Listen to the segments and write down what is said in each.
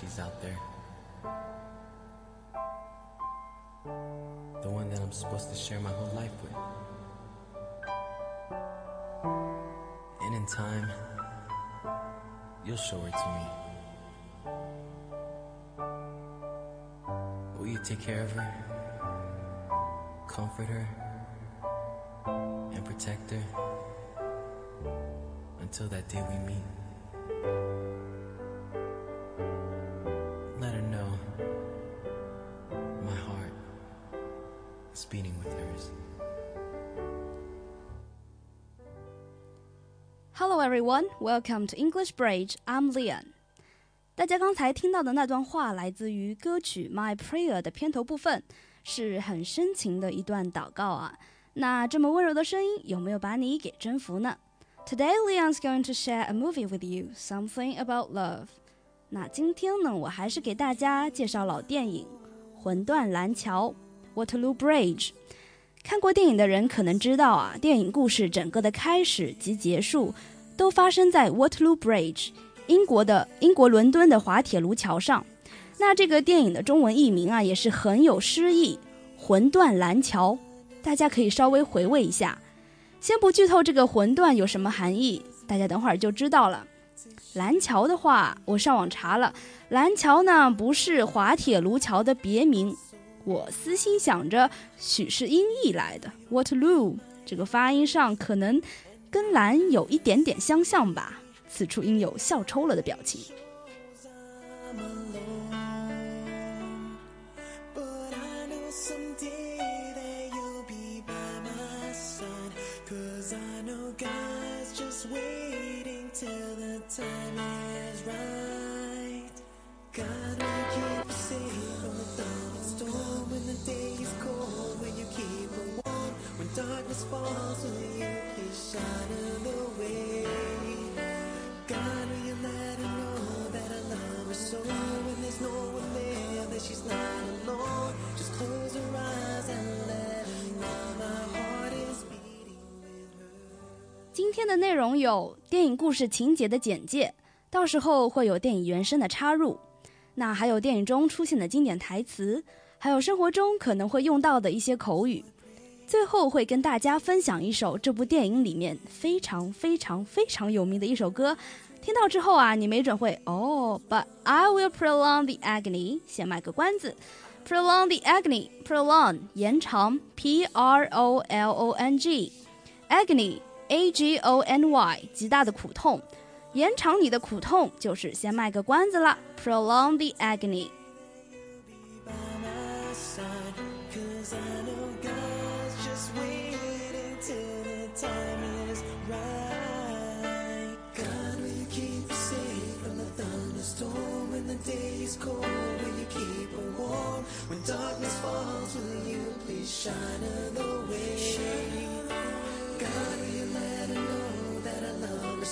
she's out there. The one that I'm supposed to share my whole life with. And in time, you'll show her to me. Will you take care of her? Comfort her? And protect her? Until that day we meet. beating with hers. Hello everyone, welcome to English Bridge. I'm Leon. 大家刚才听到的那段话来自于歌曲《My Prayer》的片头部分，是很深情的一段祷告啊。那这么温柔的声音，有没有把你给征服呢？Today Leon's going to share a movie with you, something about love. 那今天呢，我还是给大家介绍老电影《魂断蓝桥》（Waterloo Bridge）。 看过电影的人可能知道啊，电影故事整个的开始及结束都发生在 Waterloo Bridge，英国的英国伦敦的滑铁卢桥上。那这个电影的中文译名啊，也是很有诗意，《魂断蓝桥》。大家可以稍微回味一下。先不剧透这个“魂断”有什么含义，大家等会儿就知道了。蓝桥的话，我上网查了，蓝桥呢不是滑铁卢桥的别名。我私心想着，许是音译来的。Waterloo 这个发音上可能跟蓝有一点点相像吧。此处应有笑抽了的表情。的内容有电影故事情节的简介，到时候会有电影原声的插入，那还有电影中出现的经典台词，还有生活中可能会用到的一些口语。最后会跟大家分享一首这部电影里面非常非常非常有名的一首歌，听到之后啊，你没准会哦，But I will prolong the agony，先卖个关子，prolong the agony，prolong 延长，P-R-O-L-O-N-G，agony A G O N Y，极大的苦痛，延长你的苦痛就是先卖个关子啦，prolong the agony。is cold, will you keep her warm? When darkness falls, will you please shine her the way?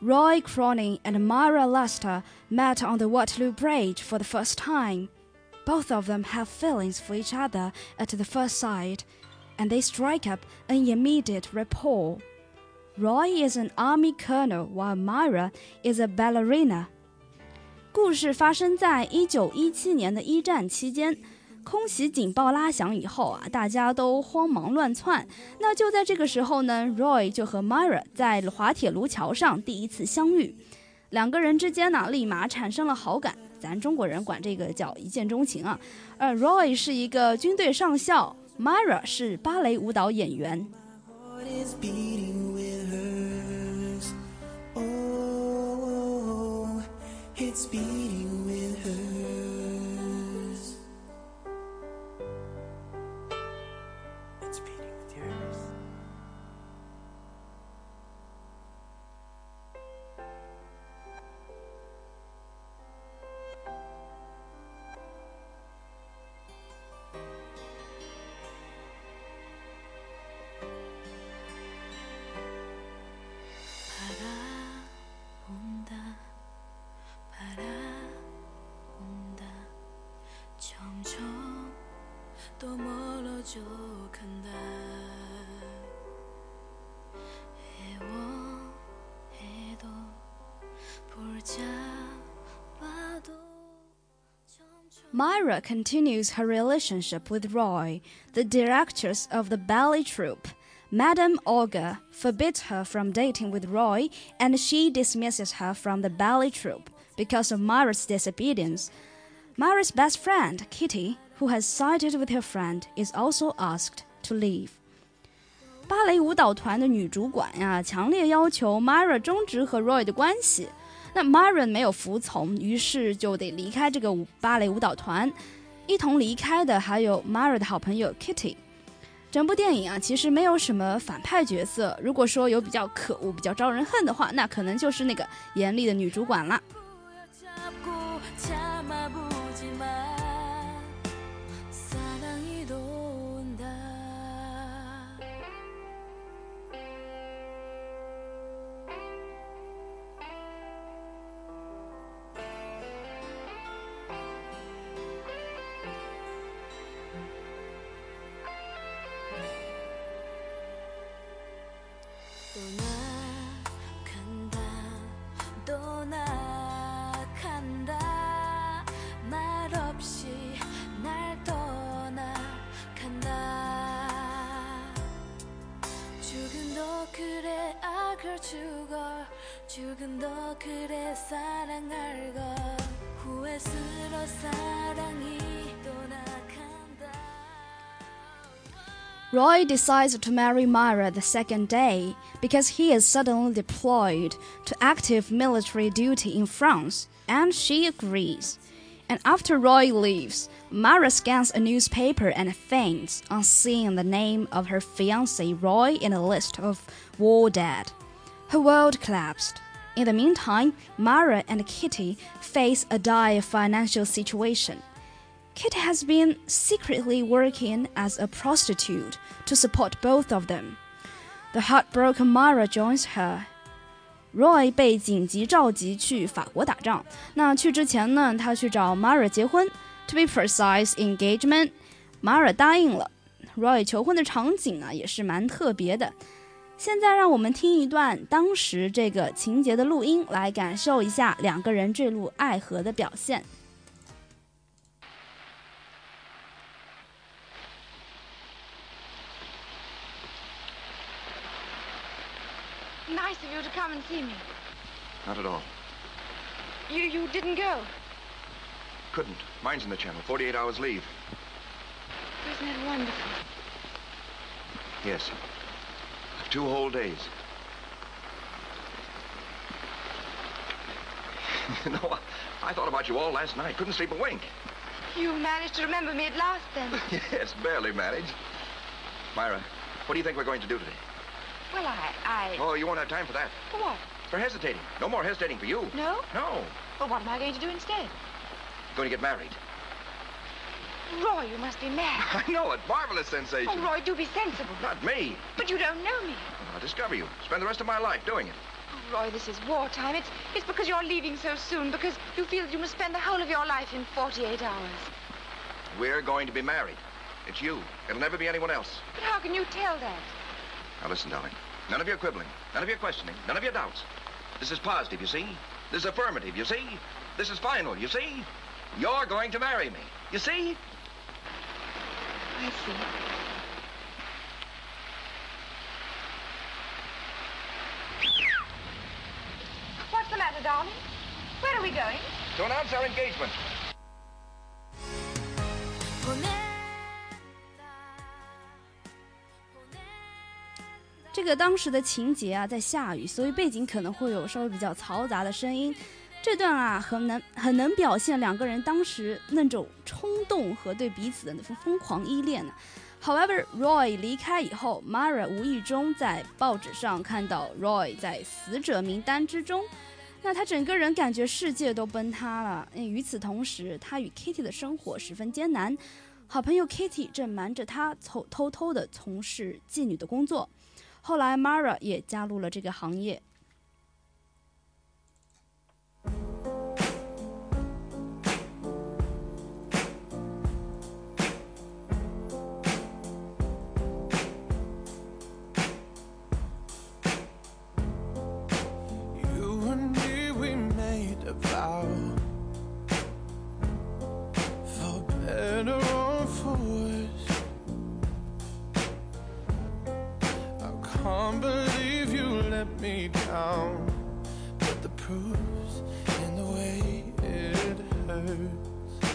Roy Cronin and Myra Lester met on the Waterloo Bridge for the first time. Both of them have feelings for each other at the first sight, and they strike up an immediate rapport. Roy is an army colonel, while Myra is a ballerina. 故事发生在一九一七年的一战期间。 空袭警报拉响以后啊，大家都慌忙乱窜。那就在这个时候呢，Roy 就和 Myra 在滑铁卢桥上第一次相遇，两个人之间呢，立马产生了好感。咱中国人管这个叫一见钟情啊。呃，Roy 是一个军队上校，Myra 是芭蕾舞蹈演员。It's beating Myra continues her relationship with Roy, the directress of the ballet troupe. Madame Olga forbids her from dating with Roy, and she dismisses her from the ballet troupe because of Myra's disobedience. Myra's best friend, Kitty, who has sided with her friend, is also asked to leave. 芭蕾舞蹈团的女主管呀，强烈要求 Myra 终止和 Roy 的关系。 那 Marin 没有服从，于是就得离开这个舞芭蕾舞蹈团。一同离开的还有 Marin 的好朋友 Kitty。整部电影啊，其实没有什么反派角色。如果说有比较可恶、比较招人恨的话，那可能就是那个严厉的女主管了。Roy decides to marry Myra the second day because he is suddenly deployed to active military duty in France, and she agrees. And after Roy leaves, Myra scans a newspaper and faints on seeing the name of her fiance Roy in a list of war dead. Her world collapsed. In the meantime, Myra and Kitty face a dire financial situation. Kit has been secretly working as a prostitute to support both of them. The heartbroken Myra joins her. Roy 被紧急召集去法国打仗。那去之前呢，他去找 Myra 结婚，to be precise, engagement。Myra 答应了。Roy 求婚的场景啊，也是蛮特别的。现在让我们听一段当时这个情节的录音，来感受一下两个人坠入爱河的表现。Nice of you to come and see me. Not at all. You you didn't go. Couldn't. Mine's in the channel. 48 hours leave. Isn't it wonderful? Yes. Two whole days. you know, I, I thought about you all last night. Couldn't sleep a wink. You managed to remember me at last then. yes, barely managed. Myra, what do you think we're going to do today? Well, I I Oh, you won't have time for that. For what? For hesitating. No more hesitating for you. No? No. Well, what am I going to do instead? I'm Going to get married. Roy, you must be mad. I know it. Marvelous sensation. Oh, Roy, do be sensible. Not me. But you don't know me. I'll discover you. Spend the rest of my life doing it. Oh, Roy, this is wartime. It's it's because you're leaving so soon, because you feel that you must spend the whole of your life in 48 hours. We're going to be married. It's you. It'll never be anyone else. But how can you tell that? Now listen, darling. None of your quibbling. None of your questioning. None of your doubts. This is positive, you see? This is affirmative, you see? This is final, you see? You're going to marry me. You see? I see. What's the matter, darling? Where are we going? To announce our engagement. 这个当时的情节啊，在下雨，所以背景可能会有稍微比较嘈杂的声音。这段啊，很能很能表现两个人当时那种冲动和对彼此的那种疯狂依恋呢。However, Roy 离开以后，Mara 无意中在报纸上看到 Roy 在死者名单之中，那他整个人感觉世界都崩塌了。与此同时，他与 Kitty 的生活十分艰难，好朋友 Kitty 正瞒着他偷偷偷的从事妓女的工作。后来 Mara 也加入了这个行业。Down. But the proof's in the way it hurts.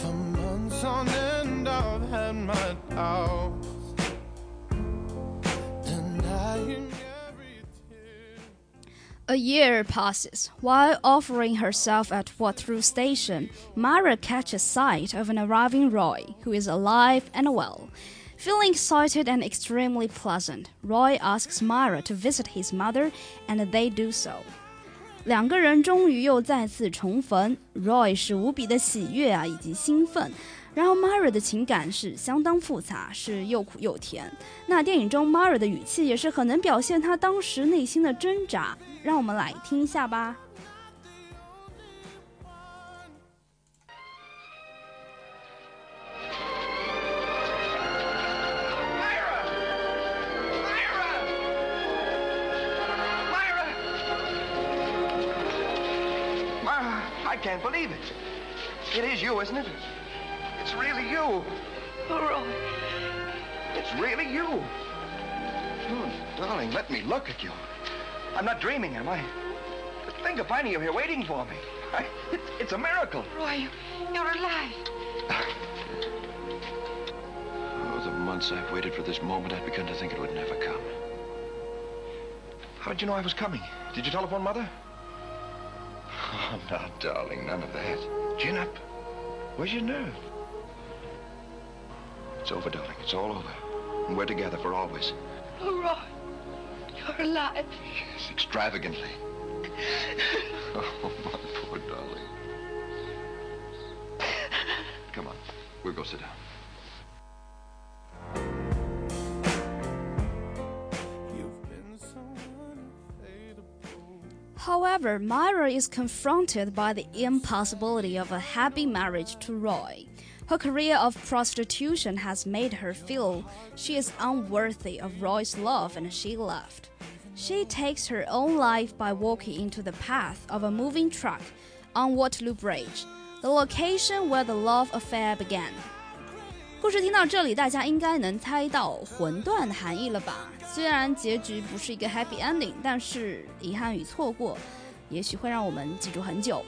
For months on end, I've had my doubts. Denying. A year passes. While offering herself at Waterloo Station, Myra catches sight of an arriving Roy, who is alive and well. Feeling excited and extremely pleasant, Roy asks Myra to visit his mother, and they do so. 两个人终于又再次重逢，Roy 是无比的喜悦啊，以及兴奋。然后 Myra 的情感是相当复杂，是又苦又甜。那电影中 Myra 的语气也是很能表现她当时内心的挣扎，让我们来听一下吧。Can't believe it. It is you, isn't it? It's really you. Oh, Roy. It's really you. Oh, darling, let me look at you. I'm not dreaming, am I? Think of finding you here waiting for me. I, it, it's a miracle. Roy, you're alive. Oh, the months I've waited for this moment, I'd begun to think it would never come. How did you know I was coming? Did you telephone Mother? Oh, now, darling, none of that. Chin up. Where's your nerve? It's over, darling. It's all over. And we're together for always. Oh, Roy. You're alive. Yes, extravagantly. oh, my poor darling. Come on. We'll go sit down. However, Myra is confronted by the impossibility of a happy marriage to Roy. Her career of prostitution has made her feel she is unworthy of Roy's love and she left. She takes her own life by walking into the path of a moving truck on Waterloo Bridge, the location where the love affair began. 故事听到这里，大家应该能猜到魂断的含义了吧？虽然结局不是一个 happy ending，但是遗憾与错过， 也许会让我们记住很久。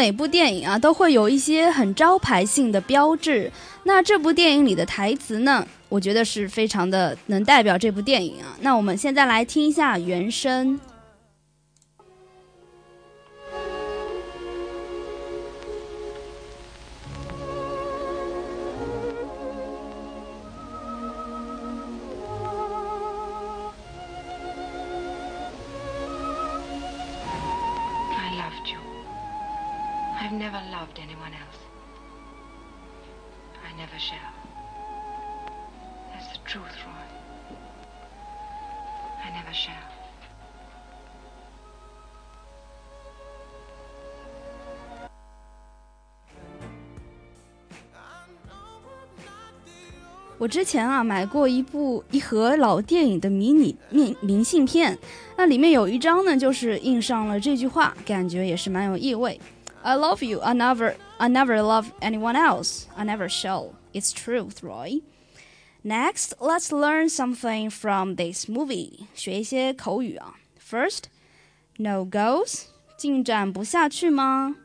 每部电影啊都会有一些很招牌性的标志。那这部电影里的台词呢，我觉得是非常的能代表这部电影啊。那我们现在来听一下原声。loved anyone else. I never shall. That's the truth, Roy. I never shall. 我之前啊买过一部一盒老电影的迷你明明信片，那里面有一张呢就是印上了这句话，感觉也是蛮有意味。 I love you, I never, I never love anyone else, I never shall. It's truth, Roy. Next, let's learn something from this movie. 学一些口语啊。First, no goes，进展不下去吗？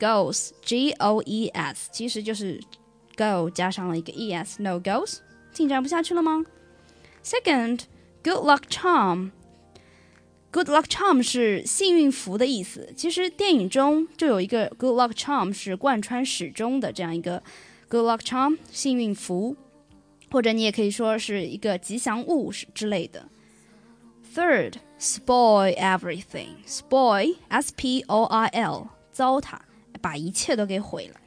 Goes, G-O-E-S，其实就是 go 加上了一个 es no goes，进展不下去了吗？Second, good luck charm。 Good luck charm 是幸运符的意思。其实电影中就有一个 good luck charm 是贯穿始终的这样一个 good luck charm 幸运符，或者你也可以说是一个吉祥物之类的。Third, spoil everything. Spoil, S P O I L，糟蹋，把一切都给毁了。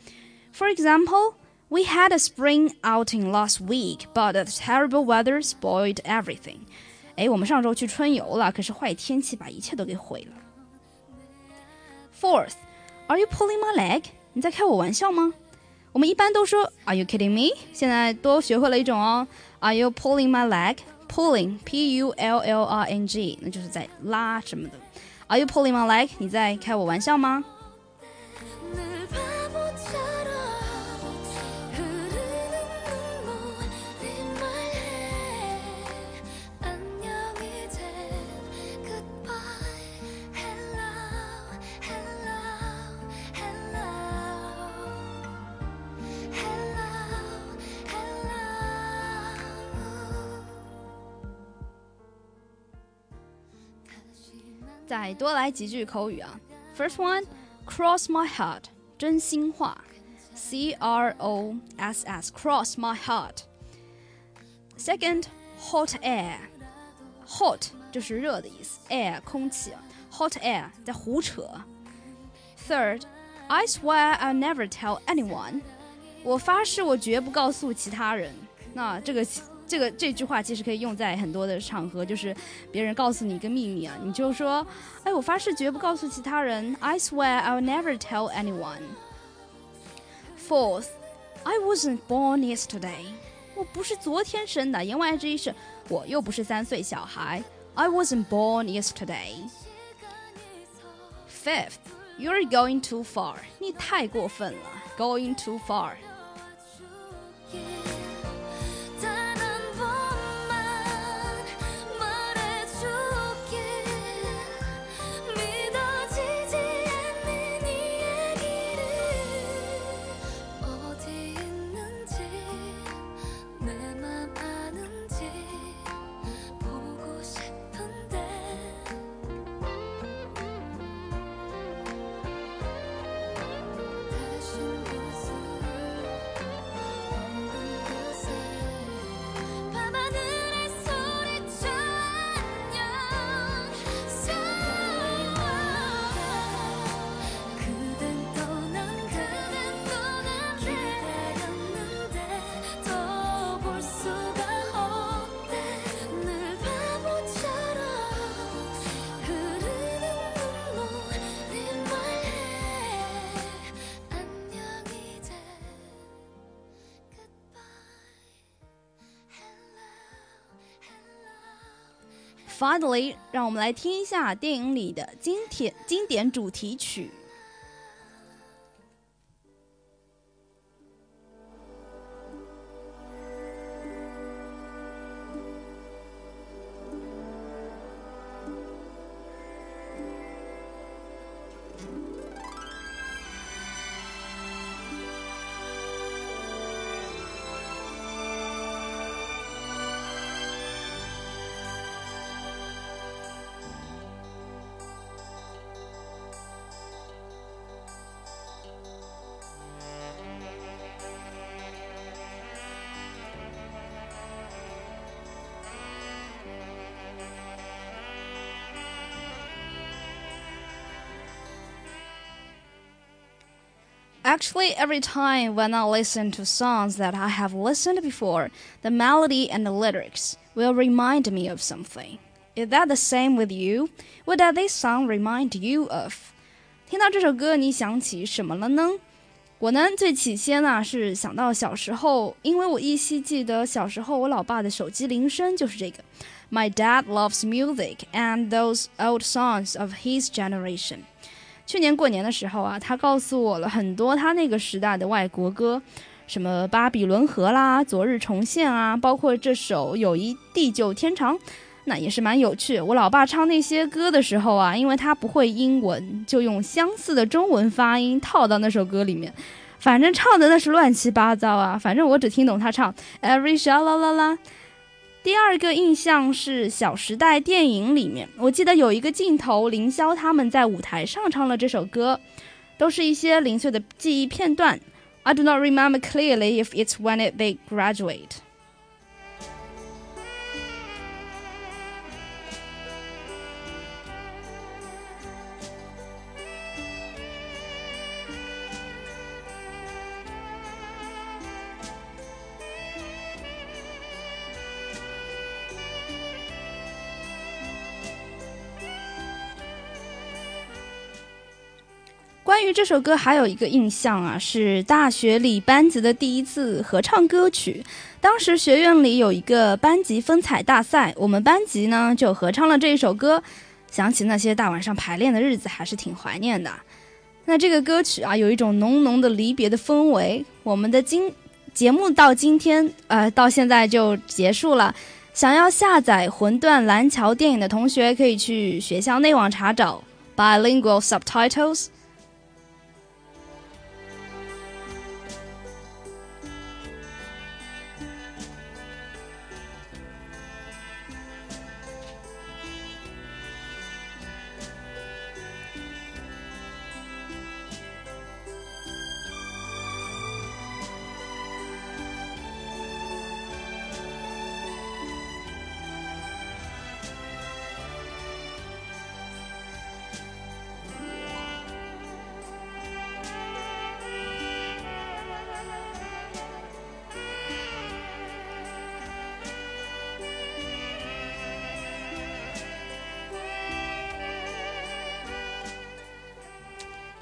For example, we had a spring outing last week, but the terrible weather spoiled everything. 哎，我们上周去春游了，可是坏天气把一切都给毁了。Fourth, are you pulling my leg? 你在开我玩笑吗？我们一般都说 Are you kidding me？现在多学会了一种哦，Are you pulling my leg？pulling p u l l r n g，那就是在拉什么的。Are you pulling my leg？你在开我玩笑吗？再多来几句口语啊。First one, cross my heart，真心话，C R O S S, cross my heart. Second, hot air, hot 就是热的意思，air 空气，hot air 在胡扯。Third, I swear I'll never tell anyone，我发誓我绝不告诉其他人。那这个 这个这句话其实可以用在很多的场合，就是别人告诉你一个秘密啊，你就说，哎，我发誓绝不告诉其他人。I swear I'll never tell anyone. Fourth, I wasn't born yesterday. 我不是昨天生的，言外之意是我又不是三岁小孩。I wasn't born yesterday. Fifth, you're going too far. 你太过分了，going too far. Finally，让我们来听一下电影里的经典经典主题曲。Actually, every time when I listen to songs that I have listened before, the melody and the lyrics will remind me of something. Is that the same with you? What does this song remind you of? 听到这首歌，你想起什么了呢？我呢，最起先啊是想到小时候，因为我依稀记得小时候我老爸的手机铃声就是这个。My dad loves music and those old songs of his generation. 去年过年的时候啊，他告诉我了很多他那个时代的外国歌，什么《巴比伦河》啦，《昨日重现》啊，包括这首《友谊地久天长》，那也是蛮有趣。我老爸唱那些歌的时候啊，因为他不会英文，就用相似的中文发音套到那首歌里面，反正唱的那是乱七八糟啊。反正我只听懂他唱 Every sha la la la。第二个印象是《小时代》电影里面，我记得有一个镜头，凌霄他们在舞台上唱了这首歌，都是一些零碎的记忆片段。I do not remember clearly if it's when it, they graduate. 这首歌还有一个印象啊，是大学里班级的第一次合唱歌曲。当时学院里有一个班级风采大赛，我们班级呢就合唱了这一首歌。想起那些大晚上排练的日子，还是挺怀念的。那这个歌曲啊，有一种浓浓的离别的氛围。我们的今节目到今天呃到现在就结束了。想要下载《魂断蓝桥》电影的同学，可以去学校内网查找 bilingual subtitles。